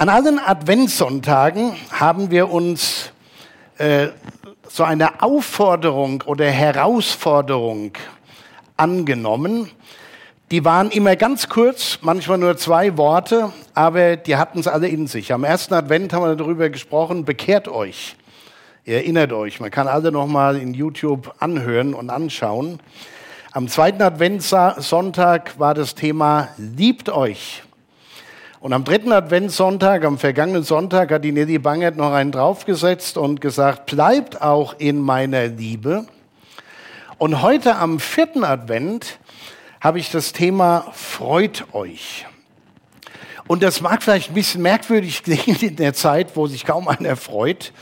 An allen Adventssonntagen haben wir uns äh, so eine Aufforderung oder Herausforderung angenommen. Die waren immer ganz kurz, manchmal nur zwei Worte, aber die hatten es alle in sich. Am ersten Advent haben wir darüber gesprochen, bekehrt euch. Ihr erinnert euch, man kann alle nochmal in YouTube anhören und anschauen. Am zweiten Adventssonntag war das Thema, liebt euch. Und am dritten Adventssonntag, am vergangenen Sonntag, hat die Nelly Bangert noch einen draufgesetzt und gesagt, bleibt auch in meiner Liebe. Und heute am vierten Advent habe ich das Thema Freut euch. Und das mag vielleicht ein bisschen merkwürdig klingen in der Zeit, wo sich kaum einer freut.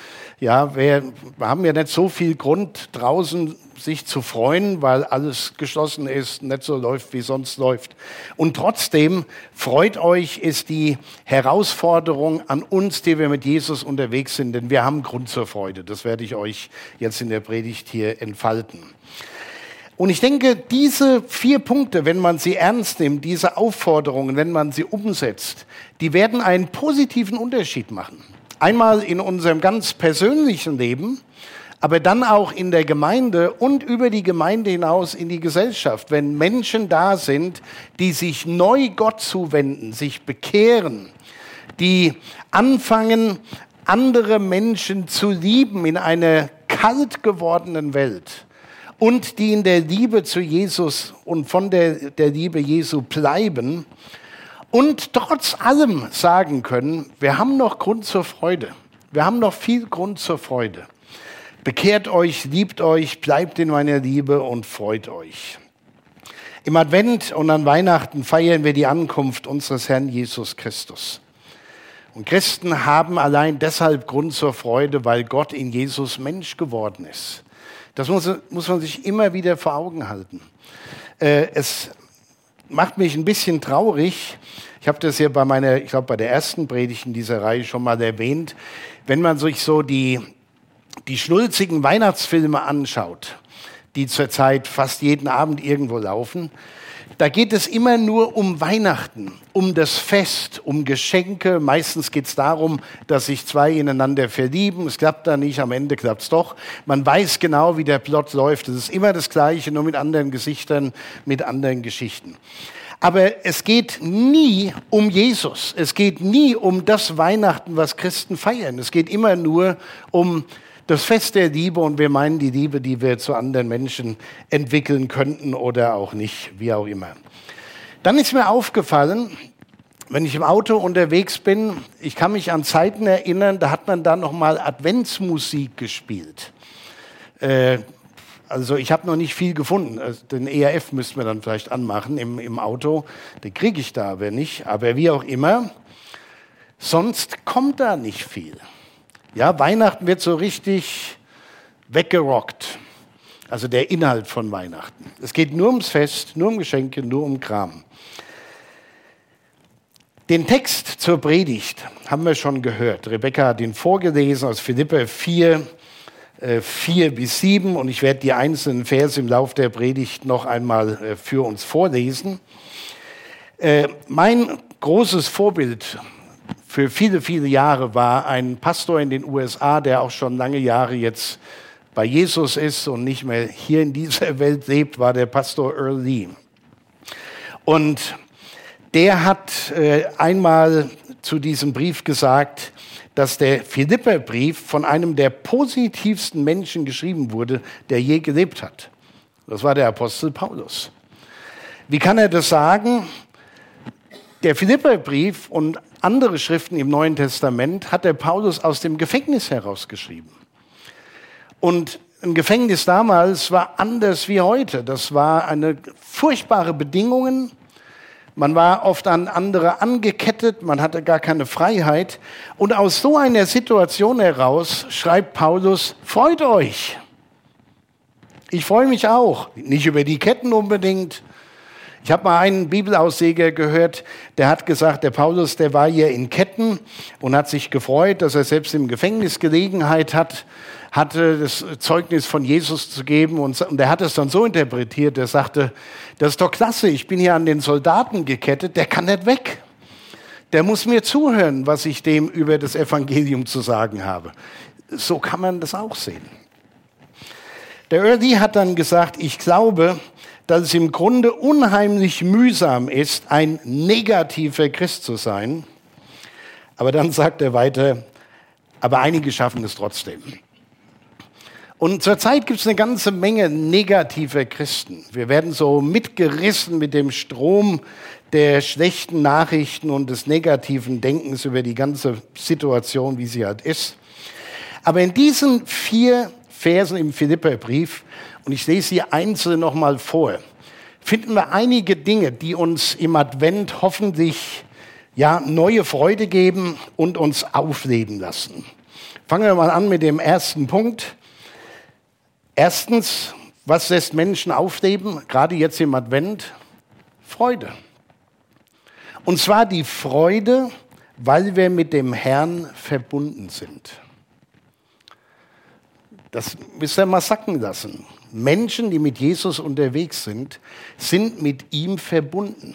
Ja, wir, haben ja nicht so viel Grund draußen sich zu freuen, weil alles geschlossen ist, nicht so läuft, wie sonst läuft. Und trotzdem freut euch, ist die Herausforderung an uns, die wir mit Jesus unterwegs sind, denn wir haben Grund zur Freude. Das werde ich euch jetzt in der Predigt hier entfalten. Und ich denke, diese vier Punkte, wenn man sie ernst nimmt, diese Aufforderungen, wenn man sie umsetzt, die werden einen positiven Unterschied machen. Einmal in unserem ganz persönlichen Leben, aber dann auch in der Gemeinde und über die Gemeinde hinaus in die Gesellschaft, wenn Menschen da sind, die sich neu Gott zuwenden, sich bekehren, die anfangen, andere Menschen zu lieben in einer kalt gewordenen Welt und die in der Liebe zu Jesus und von der, der Liebe Jesu bleiben und trotz allem sagen können, wir haben noch Grund zur Freude. Wir haben noch viel Grund zur Freude. Bekehrt euch, liebt euch, bleibt in meiner Liebe und freut euch. Im Advent und an Weihnachten feiern wir die Ankunft unseres Herrn Jesus Christus. Und Christen haben allein deshalb Grund zur Freude, weil Gott in Jesus Mensch geworden ist. Das muss, muss man sich immer wieder vor Augen halten. Äh, es macht mich ein bisschen traurig. Ich habe das ja bei meiner, ich glaube, bei der ersten Predigt in dieser Reihe schon mal erwähnt. Wenn man sich so die die schnulzigen Weihnachtsfilme anschaut, die zurzeit fast jeden Abend irgendwo laufen, da geht es immer nur um Weihnachten, um das Fest, um Geschenke. Meistens geht es darum, dass sich zwei ineinander verlieben. Es klappt da nicht, am Ende klappt es doch. Man weiß genau, wie der Plot läuft. Es ist immer das Gleiche, nur mit anderen Gesichtern, mit anderen Geschichten. Aber es geht nie um Jesus. Es geht nie um das Weihnachten, was Christen feiern. Es geht immer nur um das Fest der Liebe und wir meinen die Liebe, die wir zu anderen Menschen entwickeln könnten oder auch nicht, wie auch immer. Dann ist mir aufgefallen, wenn ich im Auto unterwegs bin, ich kann mich an Zeiten erinnern, da hat man da noch mal Adventsmusik gespielt. Äh, also ich habe noch nicht viel gefunden. Also den ERF müssten wir dann vielleicht anmachen im, im Auto. Den kriege ich da aber nicht. Aber wie auch immer, sonst kommt da nicht viel. Ja, Weihnachten wird so richtig weggerockt. Also der Inhalt von Weihnachten. Es geht nur ums Fest, nur um Geschenke, nur um Kram. Den Text zur Predigt haben wir schon gehört. Rebecca hat ihn vorgelesen aus Philippa 4, 4 äh, bis 7 und ich werde die einzelnen Verse im Laufe der Predigt noch einmal äh, für uns vorlesen. Äh, mein großes Vorbild für viele, viele Jahre war ein Pastor in den USA, der auch schon lange Jahre jetzt bei Jesus ist und nicht mehr hier in dieser Welt lebt, war der Pastor Earl Lee. Und der hat äh, einmal zu diesem Brief gesagt, dass der Philipperbrief von einem der positivsten Menschen geschrieben wurde, der je gelebt hat. Das war der Apostel Paulus. Wie kann er das sagen? Der Philipperbrief und andere Schriften im Neuen Testament hat der Paulus aus dem Gefängnis herausgeschrieben. Und ein Gefängnis damals war anders wie heute. Das war eine furchtbare Bedingungen. Man war oft an andere angekettet, man hatte gar keine Freiheit. Und aus so einer Situation heraus schreibt Paulus, freut euch. Ich freue mich auch. Nicht über die Ketten unbedingt, ich habe mal einen Bibelausleger gehört, der hat gesagt, der Paulus, der war hier in Ketten und hat sich gefreut, dass er selbst im Gefängnis Gelegenheit hat, hatte das Zeugnis von Jesus zu geben und, und er hat es dann so interpretiert, er sagte, das ist doch klasse, ich bin hier an den Soldaten gekettet, der kann nicht weg. der muss mir zuhören, was ich dem über das Evangelium zu sagen habe. So kann man das auch sehen. Der Early hat dann gesagt, ich glaube, dass es im Grunde unheimlich mühsam ist, ein negativer Christ zu sein. Aber dann sagt er weiter, aber einige schaffen es trotzdem. Und zurzeit gibt es eine ganze Menge negativer Christen. Wir werden so mitgerissen mit dem Strom der schlechten Nachrichten und des negativen Denkens über die ganze Situation, wie sie halt ist. Aber in diesen vier Versen im Philipperbrief, und ich lese sie einzeln nochmal vor, finden wir einige Dinge, die uns im Advent hoffentlich ja, neue Freude geben und uns aufleben lassen. Fangen wir mal an mit dem ersten Punkt. Erstens, was lässt Menschen aufleben, gerade jetzt im Advent? Freude. Und zwar die Freude, weil wir mit dem Herrn verbunden sind. Das müsst ihr mal sacken lassen. Menschen, die mit Jesus unterwegs sind, sind mit ihm verbunden.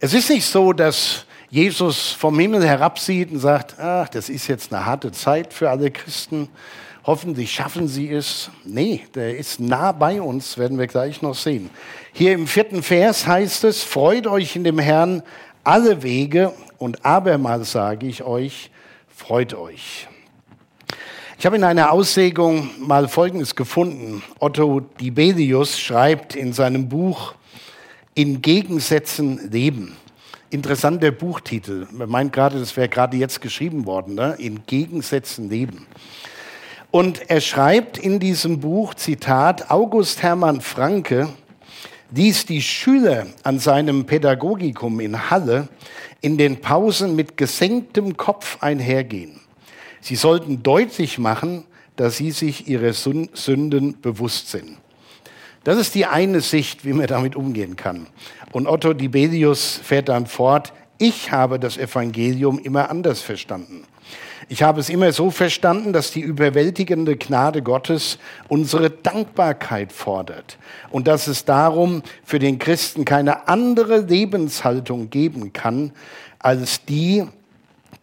Es ist nicht so, dass Jesus vom Himmel herabsieht und sagt, ach, das ist jetzt eine harte Zeit für alle Christen, hoffentlich schaffen sie es. Nee, der ist nah bei uns, werden wir gleich noch sehen. Hier im vierten Vers heißt es, freut euch in dem Herrn alle Wege und abermals sage ich euch, freut euch. Ich habe in einer Auslegung mal Folgendes gefunden. Otto Dibelius schreibt in seinem Buch In Gegensätzen leben. Interessanter Buchtitel. Man meint gerade, das wäre gerade jetzt geschrieben worden. Ne? In Gegensätzen leben. Und er schreibt in diesem Buch, Zitat, August Hermann Franke ließ die Schüler an seinem Pädagogikum in Halle in den Pausen mit gesenktem Kopf einhergehen. Sie sollten deutlich machen, dass sie sich ihrer Sünden bewusst sind. Das ist die eine Sicht, wie man damit umgehen kann. Und Otto Dibelius fährt dann fort, ich habe das Evangelium immer anders verstanden. Ich habe es immer so verstanden, dass die überwältigende Gnade Gottes unsere Dankbarkeit fordert und dass es darum für den Christen keine andere Lebenshaltung geben kann als die,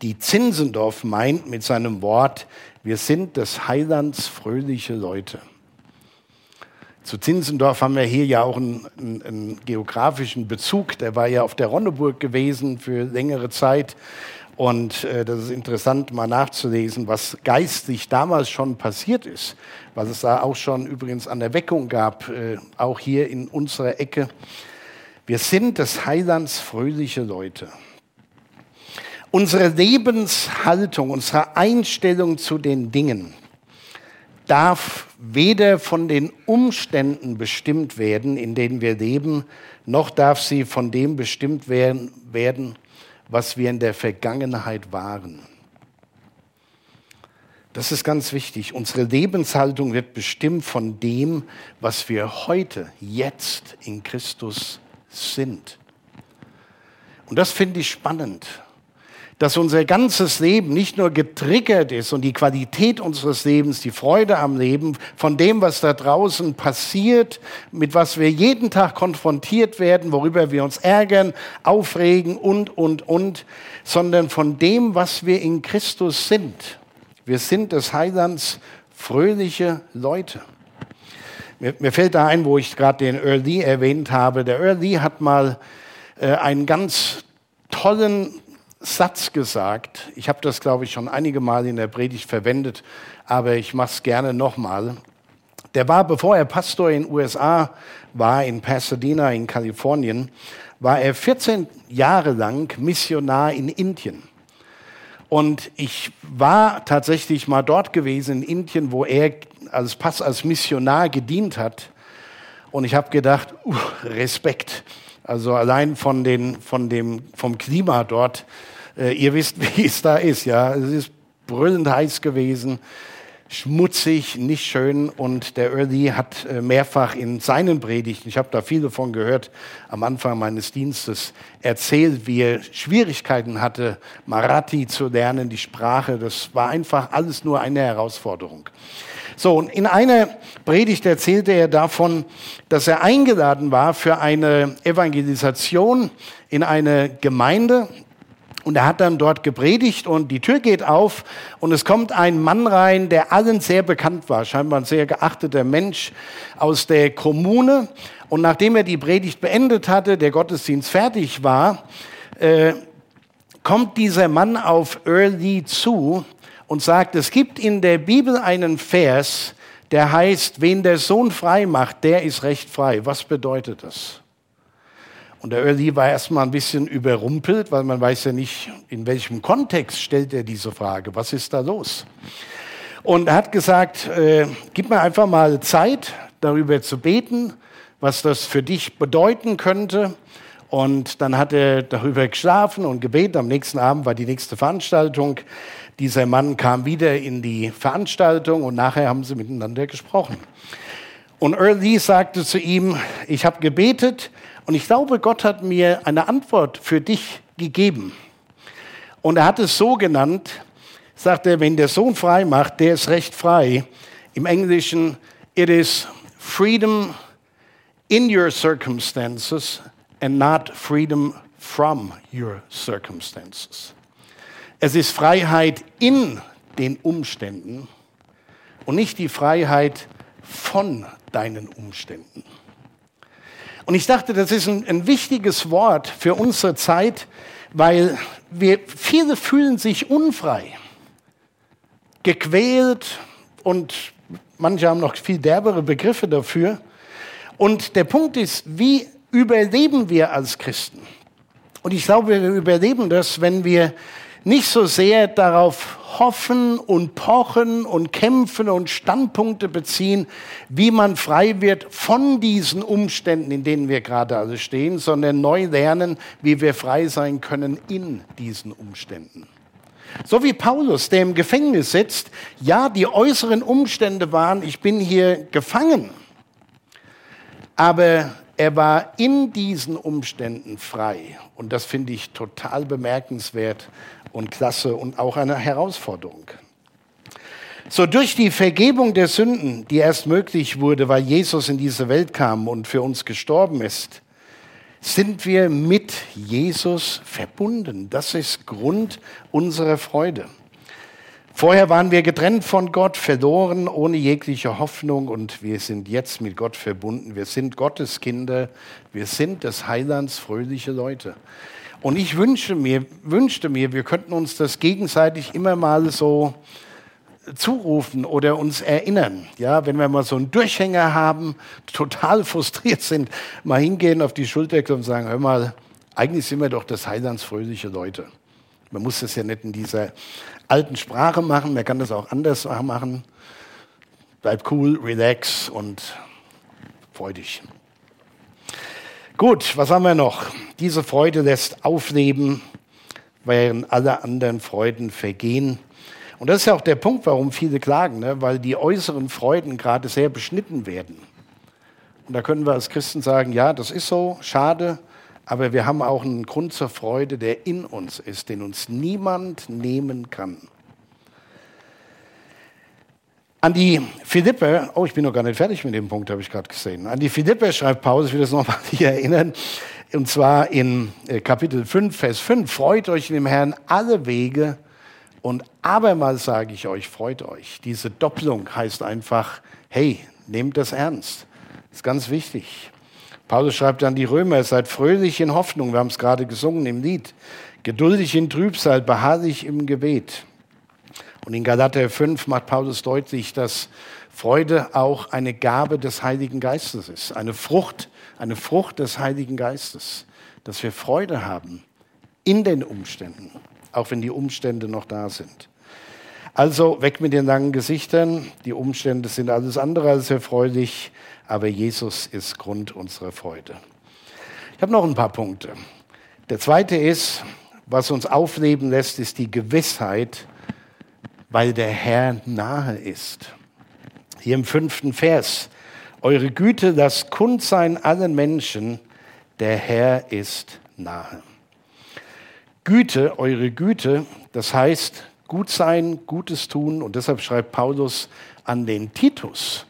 die Zinsendorf meint mit seinem Wort, wir sind des Heilands fröhliche Leute. Zu Zinsendorf haben wir hier ja auch einen, einen, einen, geografischen Bezug. Der war ja auf der Ronneburg gewesen für längere Zeit. Und äh, das ist interessant, mal nachzulesen, was geistlich damals schon passiert ist. Was es da auch schon übrigens an der Weckung gab, äh, auch hier in unserer Ecke. Wir sind des Heilands fröhliche Leute. Unsere Lebenshaltung, unsere Einstellung zu den Dingen darf weder von den Umständen bestimmt werden, in denen wir leben, noch darf sie von dem bestimmt werden, was wir in der Vergangenheit waren. Das ist ganz wichtig. Unsere Lebenshaltung wird bestimmt von dem, was wir heute, jetzt in Christus sind. Und das finde ich spannend dass unser ganzes Leben nicht nur getriggert ist und die Qualität unseres Lebens, die Freude am Leben, von dem, was da draußen passiert, mit was wir jeden Tag konfrontiert werden, worüber wir uns ärgern, aufregen und, und, und, sondern von dem, was wir in Christus sind. Wir sind des Heilands fröhliche Leute. Mir, mir fällt da ein, wo ich gerade den Early erwähnt habe. Der Early hat mal äh, einen ganz tollen Satz gesagt. Ich habe das, glaube ich, schon einige Mal in der Predigt verwendet, aber ich mache es gerne nochmal. Der war, bevor er Pastor in den USA war, in Pasadena in Kalifornien, war er 14 Jahre lang Missionar in Indien. Und ich war tatsächlich mal dort gewesen in Indien, wo er als Pass als Missionar gedient hat. Und ich habe gedacht, uh, Respekt. Also allein von den, von dem, vom Klima dort äh, ihr wisst, wie es da ist, ja. Es ist brüllend heiß gewesen, schmutzig, nicht schön. Und der Early hat äh, mehrfach in seinen Predigten, ich habe da viel davon gehört, am Anfang meines Dienstes erzählt, wie er Schwierigkeiten hatte, Marathi zu lernen, die Sprache. Das war einfach alles nur eine Herausforderung. So, und in einer Predigt erzählte er davon, dass er eingeladen war für eine Evangelisation in eine Gemeinde Und er hat dann dort gepredigt und die Tür geht auf und es kommt ein Mann rein, der allen sehr bekannt war, scheinbar ein sehr geachteter Mensch aus der Kommune. Und nachdem er die Predigt beendet hatte, der Gottesdienst fertig war, äh, kommt dieser Mann auf Early zu und sagt, es gibt in der Bibel einen Vers, der heißt, wen der Sohn frei macht, der ist recht frei. Was bedeutet das? Und der Early war erstmal ein bisschen überrumpelt, weil man weiß ja nicht, in welchem Kontext stellt er diese Frage. Was ist da los? Und er hat gesagt, äh, gib mir einfach mal Zeit, darüber zu beten, was das für dich bedeuten könnte. Und dann hat er darüber geschlafen und gebetet. Am nächsten Abend war die nächste Veranstaltung. Dieser Mann kam wieder in die Veranstaltung und nachher haben sie miteinander gesprochen. Und Early sagte zu ihm, ich habe gebetet und ich glaube, Gott hat mir eine Antwort für dich gegeben. Und er hat es so genannt, sagt er, wenn der Sohn frei macht, der ist recht frei. Im Englischen, it is freedom in your circumstances and not freedom from your circumstances. Es ist Freiheit in den Umständen und nicht die Freiheit von deinen Umständen. Und ich dachte, das ist ein, ein wichtiges Wort für unsere Zeit, weil wir, viele fühlen sich unfrei, gequält und manche haben noch viel derbere Begriffe dafür. Und der Punkt ist, wie überleben wir als Christen? Und ich glaube, wir überleben das, wenn wir nicht so sehr darauf hoffen und pochen und kämpfen und Standpunkte beziehen, wie man frei wird von diesen Umständen, in denen wir gerade alle stehen, sondern neu lernen, wie wir frei sein können in diesen Umständen. So wie Paulus, der im Gefängnis sitzt, ja, die äußeren Umstände waren, ich bin hier gefangen, aber er war in diesen Umständen frei. Und das finde ich total bemerkenswert und klasse und auch eine Herausforderung. So durch die Vergebung der Sünden, die erst möglich wurde, weil Jesus in diese Welt kam und für uns gestorben ist, sind wir mit Jesus verbunden. Das ist Grund unserer Freude. Vorher waren wir getrennt von Gott, verloren, ohne jegliche Hoffnung und wir sind jetzt mit Gott verbunden. Wir sind Gottes Kinder, wir sind des Heilands fröhliche Leute. Und ich wünsche mir, wünschte mir, wir könnten uns das gegenseitig immer mal so zurufen oder uns erinnern. Ja, wenn wir mal so einen Durchhänger haben, total frustriert sind, mal hingehen auf die Schulter und sagen, hör mal, eigentlich sind wir doch des Heilands fröhliche Leute. Man muss das ja nicht in dieser alten Sprache machen, man kann das auch anders machen. Bleib cool, relax und freu dich. Gut, was haben wir noch? Diese Freude lässt aufleben, während alle anderen Freuden vergehen. Und das ist ja auch der Punkt, warum viele klagen, ne? weil die äußeren Freuden gerade sehr beschnitten werden. Und da können wir als Christen sagen, ja, das ist so, schade, aber wir haben auch einen Grund zur Freude, der in uns ist, den uns niemand nehmen kann. An die Philippe, oh, ich bin noch gar nicht fertig mit dem Punkt, habe ich gerade gesehen. An die Philippe schreibt Paulus, ich will das nochmal hier erinnern, und zwar in äh, Kapitel 5, Vers 5, freut euch in dem Herrn alle Wege und abermals sage ich euch, freut euch. Diese Doppelung heißt einfach, hey, nehmt das ernst. Das ist ganz wichtig. Paulus schreibt an die Römer, seid fröhlich in Hoffnung, wir haben es gerade gesungen im Lied, geduldig in Trübsal, beharrlich im Gebet. Und in Galater 5 macht Paulus deutlich, dass Freude auch eine Gabe des Heiligen Geistes ist, eine Frucht, eine Frucht des Heiligen Geistes, dass wir Freude haben in den Umständen, auch wenn die Umstände noch da sind. Also weg mit den langen Gesichtern, die Umstände sind alles andere als erfreulich, aber Jesus ist Grund unserer Freude. Ich habe noch ein paar Punkte. Der zweite ist, was uns aufleben lässt, ist die Gewissheit, weil der Herr nahe ist. Hier im fünften Vers. Eure Güte lasst kund sein allen Menschen, der Herr ist nahe. Güte, eure Güte, das heißt gut sein, Gutes tun. Und deshalb schreibt Paulus an den Titus,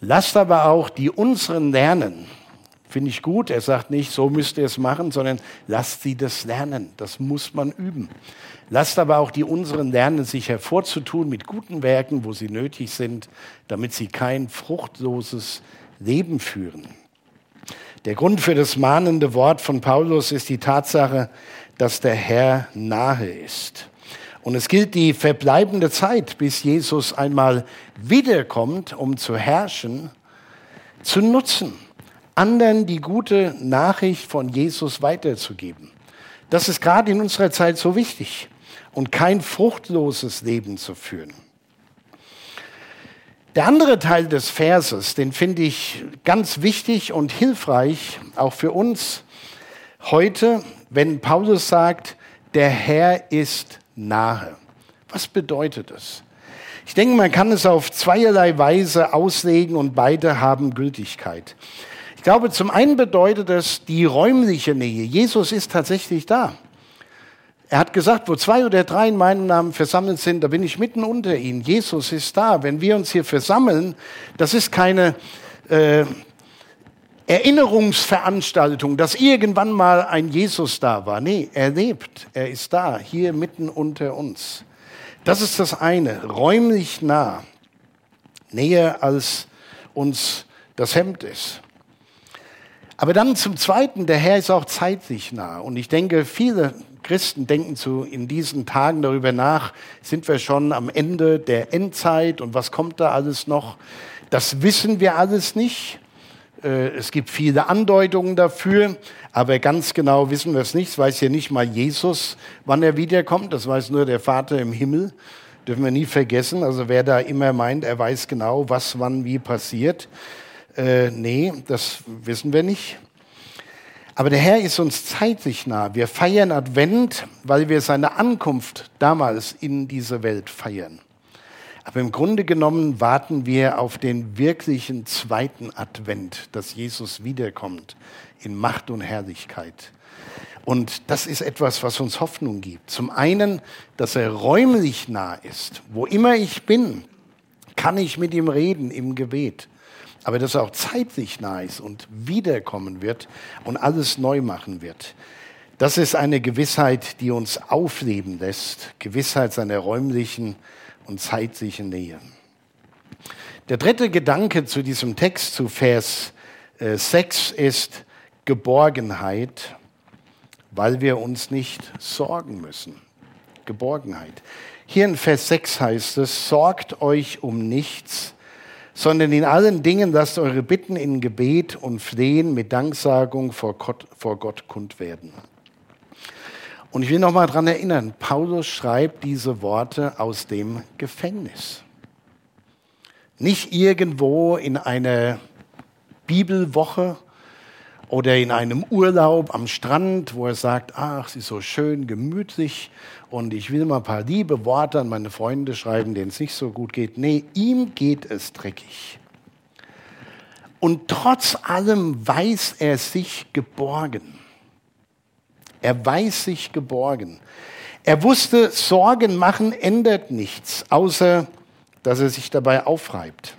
Lasst aber auch die unseren lernen. Finde ich gut. Er sagt nicht, so müsst ihr es machen, sondern lasst sie das lernen. Das muss man üben. Lasst aber auch die unseren lernen, sich hervorzutun mit guten Werken, wo sie nötig sind, damit sie kein fruchtloses Leben führen. Der Grund für das mahnende Wort von Paulus ist die Tatsache, dass der Herr nahe ist. Und es gilt die verbleibende Zeit, bis Jesus einmal wiederkommt, um zu herrschen, zu nutzen, anderen die gute Nachricht von Jesus weiterzugeben. Das ist gerade in unserer Zeit so wichtig und kein fruchtloses Leben zu führen. Der andere Teil des Verses, den finde ich ganz wichtig und hilfreich, auch für uns heute, wenn Paulus sagt, der Herr ist nahe. Was bedeutet das? Ich denke, man kann es auf zweierlei Weise auslegen und beide haben Gültigkeit. Ich glaube, zum einen bedeutet es die räumliche Nähe. Jesus ist tatsächlich da. Er hat gesagt, wo zwei oder drei in meinem Namen versammelt sind, da bin ich mitten unter ihnen. Jesus ist da. Wenn wir uns hier versammeln, das ist keine äh, Erinnerungsveranstaltung, dass irgendwann mal ein Jesus da war. Nee, er lebt, er ist da, hier mitten unter uns. Das ist das eine, räumlich nah, näher als uns das Hemd ist. Aber dann zum Zweiten, der Herr ist auch zeitlich nah. Und ich denke, viele Christen denken zu, in diesen Tagen darüber nach, sind wir schon am Ende der Endzeit und was kommt da alles noch? Das wissen wir alles nicht. Äh, es gibt viele Andeutungen dafür, aber ganz genau wissen wir es nicht. Es weiß ja nicht mal Jesus, wann er wiederkommt. Das weiß nur der Vater im Himmel. Dürfen wir nie vergessen. Also wer da immer meint, er weiß genau, was wann wie passiert. Äh, nee, das wissen wir nicht. Aber der Herr ist uns zeitlich nah. Wir feiern Advent, weil wir seine Ankunft damals in diese Welt feiern. Aber im Grunde genommen warten wir auf den wirklichen zweiten Advent, dass Jesus wiederkommt in Macht und Herrlichkeit. Und das ist etwas, was uns Hoffnung gibt. Zum einen, dass er räumlich nah ist. Wo immer ich bin, kann ich mit ihm reden im Gebet aber dass er auch zeitlich nah ist und wiederkommen wird und alles neu machen wird. Das ist eine Gewissheit, die uns aufleben lässt, Gewissheit seiner räumlichen und zeitlichen Nähe. Der dritte Gedanke zu diesem Text, zu Vers 6, äh, ist Geborgenheit, weil wir uns nicht sorgen müssen. Geborgenheit. Hier in Vers 6 heißt es, sorgt euch um nichts, sondern in allen Dingen lasst eure Bitten in Gebet und Flehen mit Danksagung vor Gott, vor Gott kund werden. Und ich will noch mal daran erinnern, Paulus schreibt diese Worte aus dem Gefängnis. Nicht irgendwo in einer Bibelwoche oder in einem Urlaub am Strand, wo er sagt, ach, es ist so schön gemütlich und ich will mal ein paar liebe Worte an meine Freunde schreiben, denen es nicht so gut geht. Nee, ihm geht es dreckig. Und trotz allem weiß er sich geborgen. Er weiß sich geborgen. Er wusste, Sorgen machen ändert nichts, außer dass er sich dabei aufreibt.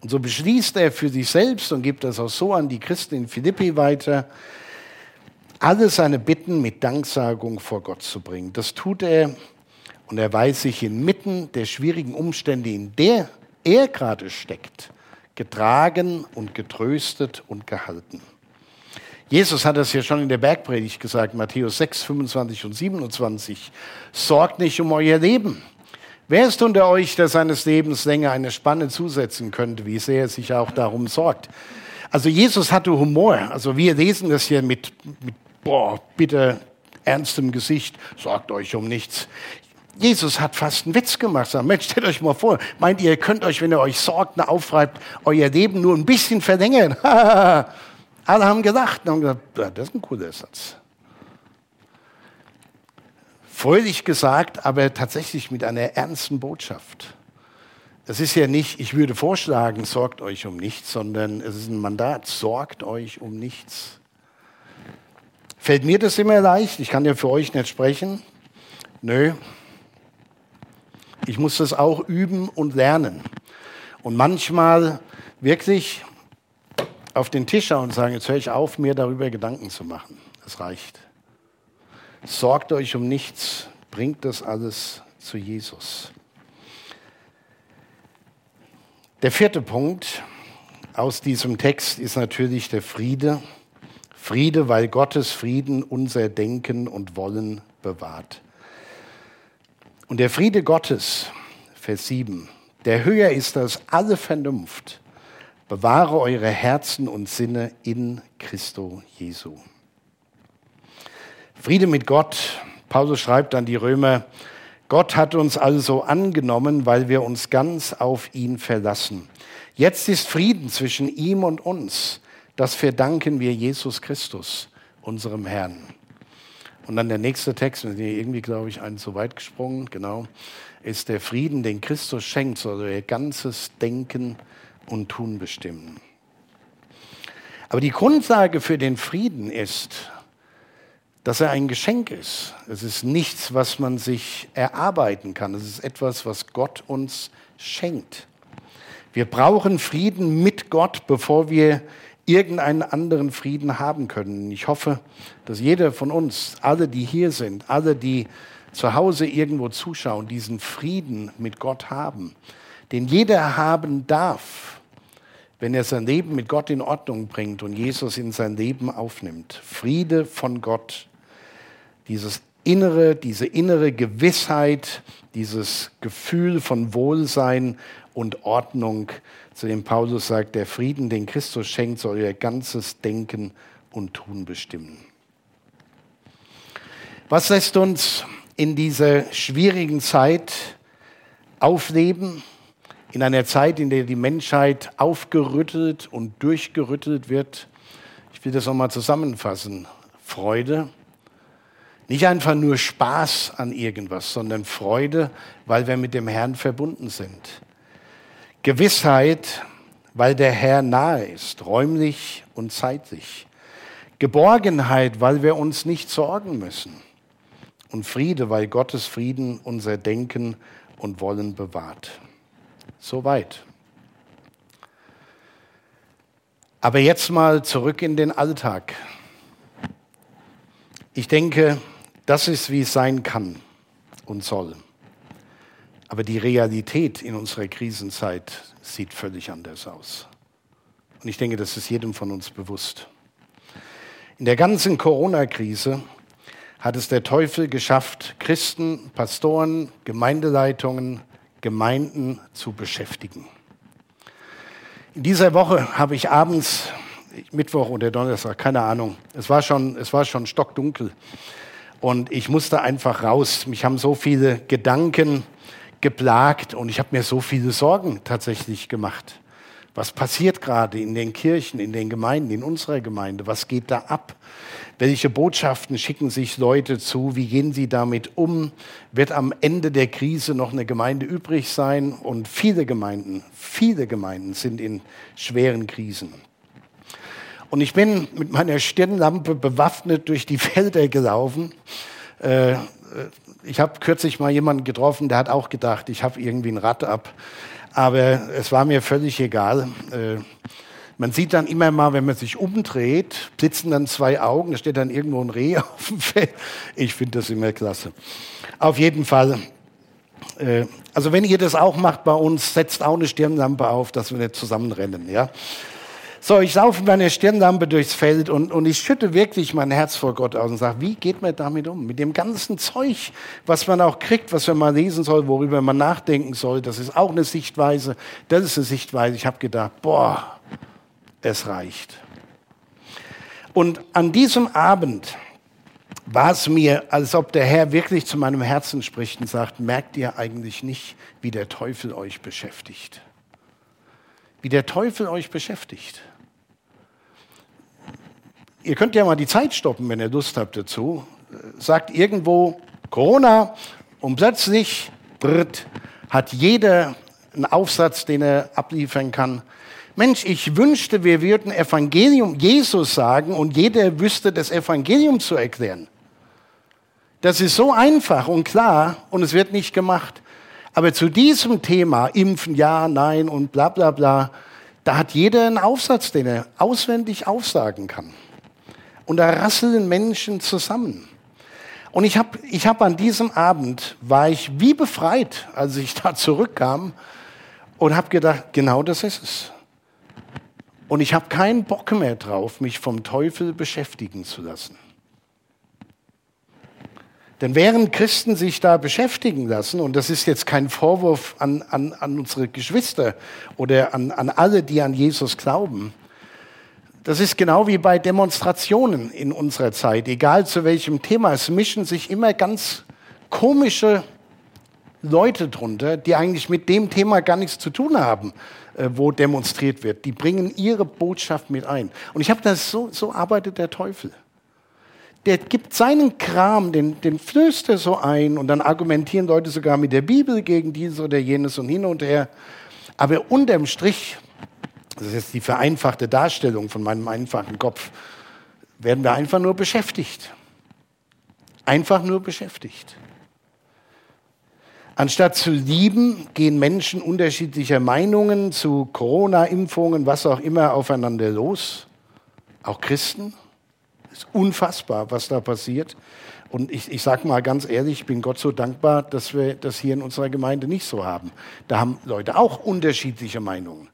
Und so beschließt er für sich selbst und gibt das auch so an die Christen in Philippi weiter, alle seine Bitten mit Danksagung vor Gott zu bringen. Das tut er und er weiß sich inmitten der schwierigen Umstände, in der er gerade steckt, getragen und getröstet und gehalten. Jesus hat das ja schon in der Bergpredigt gesagt, Matthäus 6, 25 und 27. Sorgt nicht um euer Leben. Wer ist unter euch, der seines Lebens länger eine Spanne zusetzen könnte, wie sehr er sich auch darum sorgt? Also Jesus hatte Humor. Also wir lesen das hier mit, mit boah, bitte ernstem Gesicht, sorgt euch um nichts. Jesus hat fast einen Witz gemacht. Sagt, Mensch, stellt euch mal vor, meint ihr, könnt euch, wenn ihr euch sorgt aufreibt, euer Leben nur ein bisschen verlängern? Alle haben gelacht und haben gesagt, das ist ein cooler Satz. Fröhlich gesagt, aber tatsächlich mit einer ernsten Botschaft. Es ist ja nicht, ich würde vorschlagen, sorgt euch um nichts, sondern es ist ein Mandat, sorgt euch um nichts. Fällt mir das immer leicht? Ich kann ja für euch nicht sprechen. Nö. Ich muss das auch üben und lernen. Und manchmal wirklich auf den Tisch schauen und sagen, jetzt höre ich auf, mir darüber Gedanken zu machen. Es reicht. Sorgt euch um nichts, bringt das alles zu Jesus. Der vierte Punkt aus diesem Text ist natürlich der Friede. Friede, weil Gottes Frieden unser Denken und Wollen bewahrt. Und der Friede Gottes, Vers 7, der höher ist als alle Vernunft, bewahre eure Herzen und Sinne in Christo Jesu. Friede mit Gott. Paulus schreibt an die Römer, Gott hat uns also angenommen, weil wir uns ganz auf ihn verlassen. Jetzt ist Frieden zwischen ihm und uns. Das verdanken wir Jesus Christus, unserem Herrn. Und dann der nächste Text, irgendwie, glaube ich, einen zu weit gesprungen, genau, ist der Frieden, den Christus schenkt, soll ihr ganzes Denken und Tun bestimmen. Aber die Grundlage für den Frieden ist, dass er ein Geschenk ist. Es ist nichts, was man sich erarbeiten kann. Es ist etwas, was Gott uns schenkt. Wir brauchen Frieden mit Gott, bevor wir irgendeinen anderen Frieden haben können. Ich hoffe, dass jeder von uns, alle, die hier sind, alle, die zu Hause irgendwo zuschauen, diesen Frieden mit Gott haben, den jeder haben darf, wenn er sein Leben mit Gott in Ordnung bringt und Jesus in sein Leben aufnimmt. Friede von Gott dieses innere, diese innere Gewissheit, dieses Gefühl von Wohlsein und Ordnung, zu dem Paulus sagt, der Frieden, den Christus schenkt, soll ihr ganzes Denken und Tun bestimmen. Was lässt uns in dieser schwierigen Zeit aufleben? In einer Zeit, in der die Menschheit aufgerüttelt und durchgerüttelt wird. Ich will das nochmal zusammenfassen. Freude, nicht einfach nur Spaß an irgendwas, sondern Freude, weil wir mit dem Herrn verbunden sind. Gewissheit, weil der Herr nahe ist, räumlich und zeitlich. Geborgenheit, weil wir uns nicht sorgen müssen. Und Friede, weil Gottes Frieden unser Denken und Wollen bewahrt. Soweit. Aber jetzt mal zurück in den Alltag. Ich denke, das ist, wie es sein kann und soll. Aber die Realität in unserer Krisenzeit sieht völlig anders aus. Und ich denke, das ist jedem von uns bewusst. In der ganzen Corona-Krise hat es der Teufel geschafft, Christen, Pastoren, Gemeindeleitungen, Gemeinden zu beschäftigen. In dieser Woche habe ich abends, Mittwoch oder Donnerstag, keine Ahnung, es war schon, es war schon stockdunkel, und ich musste einfach raus. Mich haben so viele Gedanken geplagt und ich habe mir so viele Sorgen tatsächlich gemacht. Was passiert gerade in den Kirchen, in den Gemeinden, in unserer Gemeinde? Was geht da ab? Welche Botschaften schicken sich Leute zu? Wie gehen sie damit um? Wird am Ende der Krise noch eine Gemeinde übrig sein? Und viele Gemeinden, viele Gemeinden sind in schweren Krisen. Und ich bin mit meiner Stirnlampe bewaffnet durch die Felder gelaufen. Äh, ich habe kürzlich mal jemanden getroffen, der hat auch gedacht, ich habe irgendwie ein Rad ab. Aber es war mir völlig egal. Äh, man sieht dann immer mal, wenn man sich umdreht, sitzen dann zwei Augen, da steht dann irgendwo ein Reh auf dem Feld. Ich finde das immer klasse. Auf jeden Fall. Äh, also wenn ihr das auch macht bei uns, setzt auch eine Stirnlampe auf, dass wir nicht zusammenrennen. Ja? So, ich laufe mit meiner Stirnlampe durchs Feld und, und ich schütte wirklich mein Herz vor Gott aus und sage, wie geht man damit um? Mit dem ganzen Zeug, was man auch kriegt, was man mal lesen soll, worüber man nachdenken soll, das ist auch eine Sichtweise, das ist eine Sichtweise. Ich habe gedacht, boah, es reicht. Und an diesem Abend war es mir, als ob der Herr wirklich zu meinem Herzen spricht und sagt, merkt ihr eigentlich nicht, wie der Teufel euch beschäftigt? Wie der Teufel euch beschäftigt. Ihr könnt ja mal die Zeit stoppen, wenn ihr Lust habt dazu. Sagt irgendwo Corona und plötzlich brrt, hat jeder einen Aufsatz, den er abliefern kann. Mensch, ich wünschte, wir würden Evangelium Jesus sagen und jeder wüsste, das Evangelium zu erklären. Das ist so einfach und klar und es wird nicht gemacht. Aber zu diesem Thema, impfen, ja, nein und bla bla bla, Da hat jeder einen Aufsatz, den er auswendig aufsagen kann. Und da rasseln Menschen zusammen. Und ich habe ich hab an diesem Abend, war ich wie befreit, als ich da zurückkam und habe gedacht, genau das ist es. Und ich habe keinen Bock mehr drauf, mich vom Teufel beschäftigen zu lassen. Denn während Christen sich da beschäftigen lassen, und das ist jetzt kein Vorwurf an, an, an unsere Geschwister oder an, an alle, die an Jesus glauben, das ist genau wie bei Demonstrationen in unserer Zeit, egal zu welchem Thema. Es mischen sich immer ganz komische Leute drunter, die eigentlich mit dem Thema gar nichts zu tun haben, äh, wo demonstriert wird. Die bringen ihre Botschaft mit ein. Und ich habe das so, so arbeitet der Teufel der gibt seinen Kram, den, den flößt er so ein und dann argumentieren Leute sogar mit der Bibel gegen dieses oder jenes und hin und her. Aber unterm Strich, das ist jetzt die vereinfachte Darstellung von meinem einfachen Kopf, werden wir einfach nur beschäftigt. Einfach nur beschäftigt. Anstatt zu lieben, gehen Menschen unterschiedlicher Meinungen zu Corona-Impfungen, was auch immer, aufeinander los. Auch Christen. Es ist unfassbar, was da passiert. Und ich, ich sage mal ganz ehrlich, ich bin Gott so dankbar, dass wir das hier in unserer Gemeinde nicht so haben. Da haben Leute auch unterschiedliche Meinungen.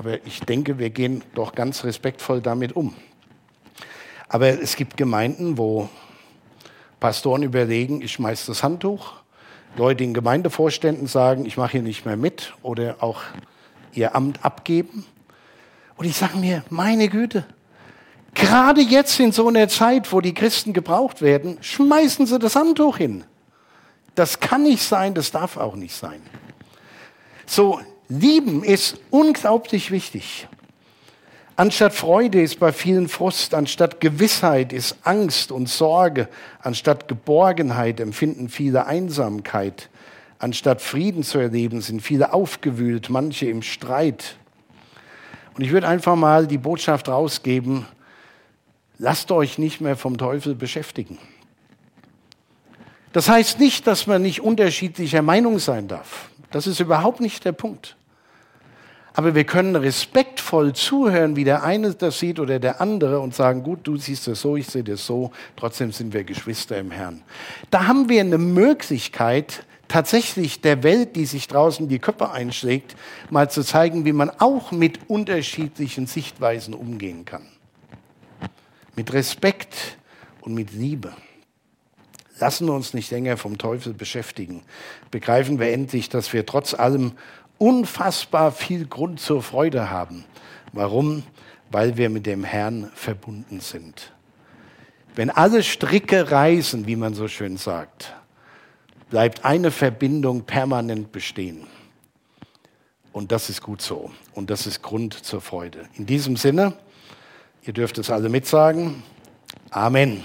Aber ich denke, wir gehen doch ganz respektvoll damit um. Aber es gibt Gemeinden, wo Pastoren überlegen, ich schmeiße das Handtuch. Leute in Gemeindevorständen sagen, ich mache hier nicht mehr mit oder auch ihr Amt abgeben. Und ich sage mir, meine Güte, Gerade jetzt in so einer Zeit, wo die Christen gebraucht werden, schmeißen sie das Handtuch hin. Das kann nicht sein, das darf auch nicht sein. So, lieben ist unglaublich wichtig. Anstatt Freude ist bei vielen Frust, anstatt Gewissheit ist Angst und Sorge, anstatt Geborgenheit empfinden viele Einsamkeit, anstatt Frieden zu erleben sind viele aufgewühlt, manche im Streit. Und ich würde einfach mal die Botschaft rausgeben, lasst euch nicht mehr vom Teufel beschäftigen. Das heißt nicht, dass man nicht unterschiedlicher Meinung sein darf. Das ist überhaupt nicht der Punkt. Aber wir können respektvoll zuhören, wie der eine das sieht oder der andere und sagen, gut, du siehst das so, ich sehe das so, trotzdem sind wir Geschwister im Herrn. Da haben wir eine Möglichkeit, tatsächlich der Welt, die sich draußen die Köpfe einschlägt, mal zu zeigen, wie man auch mit unterschiedlichen Sichtweisen umgehen kann mit Respekt und mit Liebe. Lassen wir uns nicht länger vom Teufel beschäftigen. Begreifen wir endlich, dass wir trotz allem unfassbar viel Grund zur Freude haben. Warum? Weil wir mit dem Herrn verbunden sind. Wenn alle Stricke reißen, wie man so schön sagt, bleibt eine Verbindung permanent bestehen. Und das ist gut so. Und das ist Grund zur Freude. In diesem Sinne, Ihr dürft es alle mitsagen. Amen.